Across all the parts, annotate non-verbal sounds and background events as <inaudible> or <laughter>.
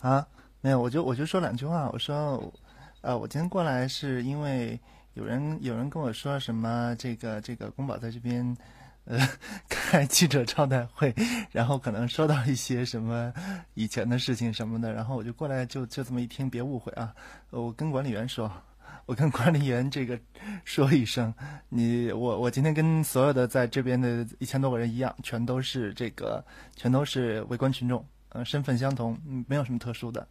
啊，没有，我就我就说两句话。我说，呃，我今天过来是因为有人有人跟我说什么，这个这个宫保在这边，呃，开记者招待会，然后可能说到一些什么以前的事情什么的，然后我就过来就就这么一听，别误会啊，我跟管理员说。<laughs> 我跟管理员这个说一声，你我我今天跟所有的在这边的一千多个人一样，全都是这个，全都是围观群众，呃，身份相同，嗯，没有什么特殊的。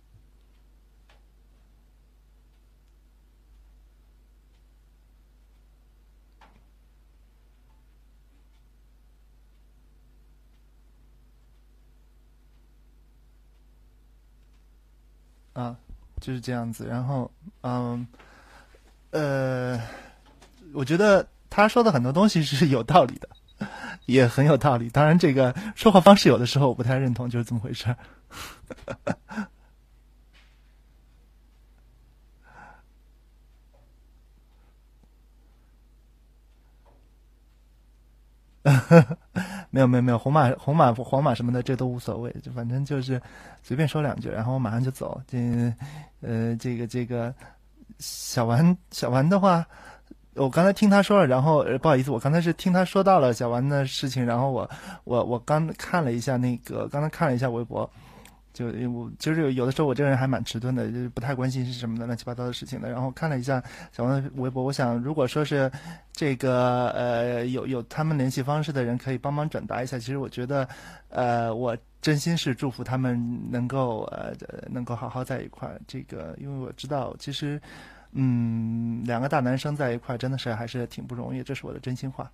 啊，就是这样子，然后，嗯。呃，我觉得他说的很多东西是有道理的，也很有道理。当然，这个说话方式有的时候我不太认同，就是这么回事儿。<laughs> 没有没有没有，红马红马黄马什么的，这都无所谓，就反正就是随便说两句，然后我马上就走。这呃，这个这个。小丸，小丸的话，我刚才听他说了，然后不好意思，我刚才是听他说到了小丸的事情，然后我我我刚看了一下那个，刚才看了一下微博，就我就是有的时候我这个人还蛮迟钝的，就是不太关心是什么的乱七八糟的事情的，然后看了一下小丸的微博，我想如果说是这个呃有有他们联系方式的人可以帮忙转达一下，其实我觉得呃我真心是祝福他们能够呃能够好好在一块儿，这个因为我知道其实。嗯，两个大男生在一块，真的是还是挺不容易，这是我的真心话。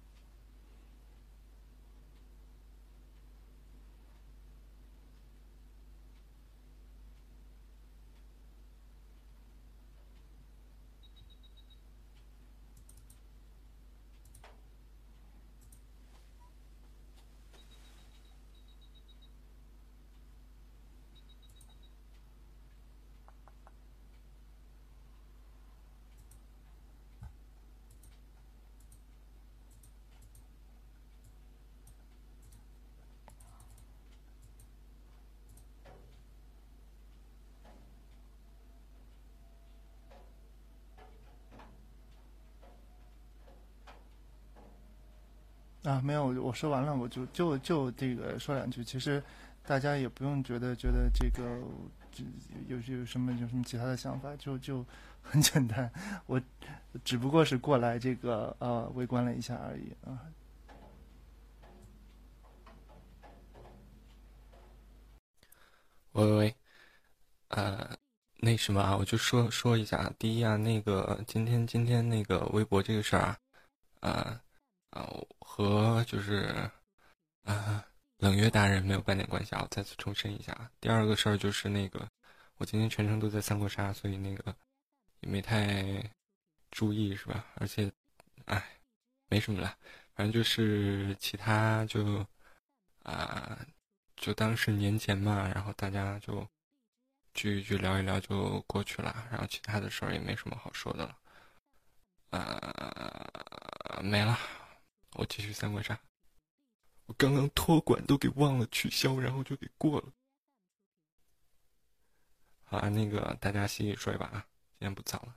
啊，没有，我说完了，我就就就这个说两句。其实大家也不用觉得觉得这个有有什么有什么其他的想法，就就 <laughs> 很简单。我只不过是过来这个呃围观了一下而已啊。喂喂喂，呃，那什么啊，我就说说一下。第一啊，那个今天今天那个微博这个事儿啊，啊。啊，和就是啊，冷月大人没有半点关系啊！我再次重申一下。第二个事儿就是那个，我今天全程都在三国杀，所以那个也没太注意，是吧？而且，哎，没什么了，反正就是其他就啊，就当是年前嘛，然后大家就聚一聚，聊一聊就过去了。然后其他的事儿也没什么好说的了，啊，没了。我继续三国杀，我刚刚托管都给忘了取消，然后就给过了。好啊，那个大家洗洗睡吧啊，今天不早了。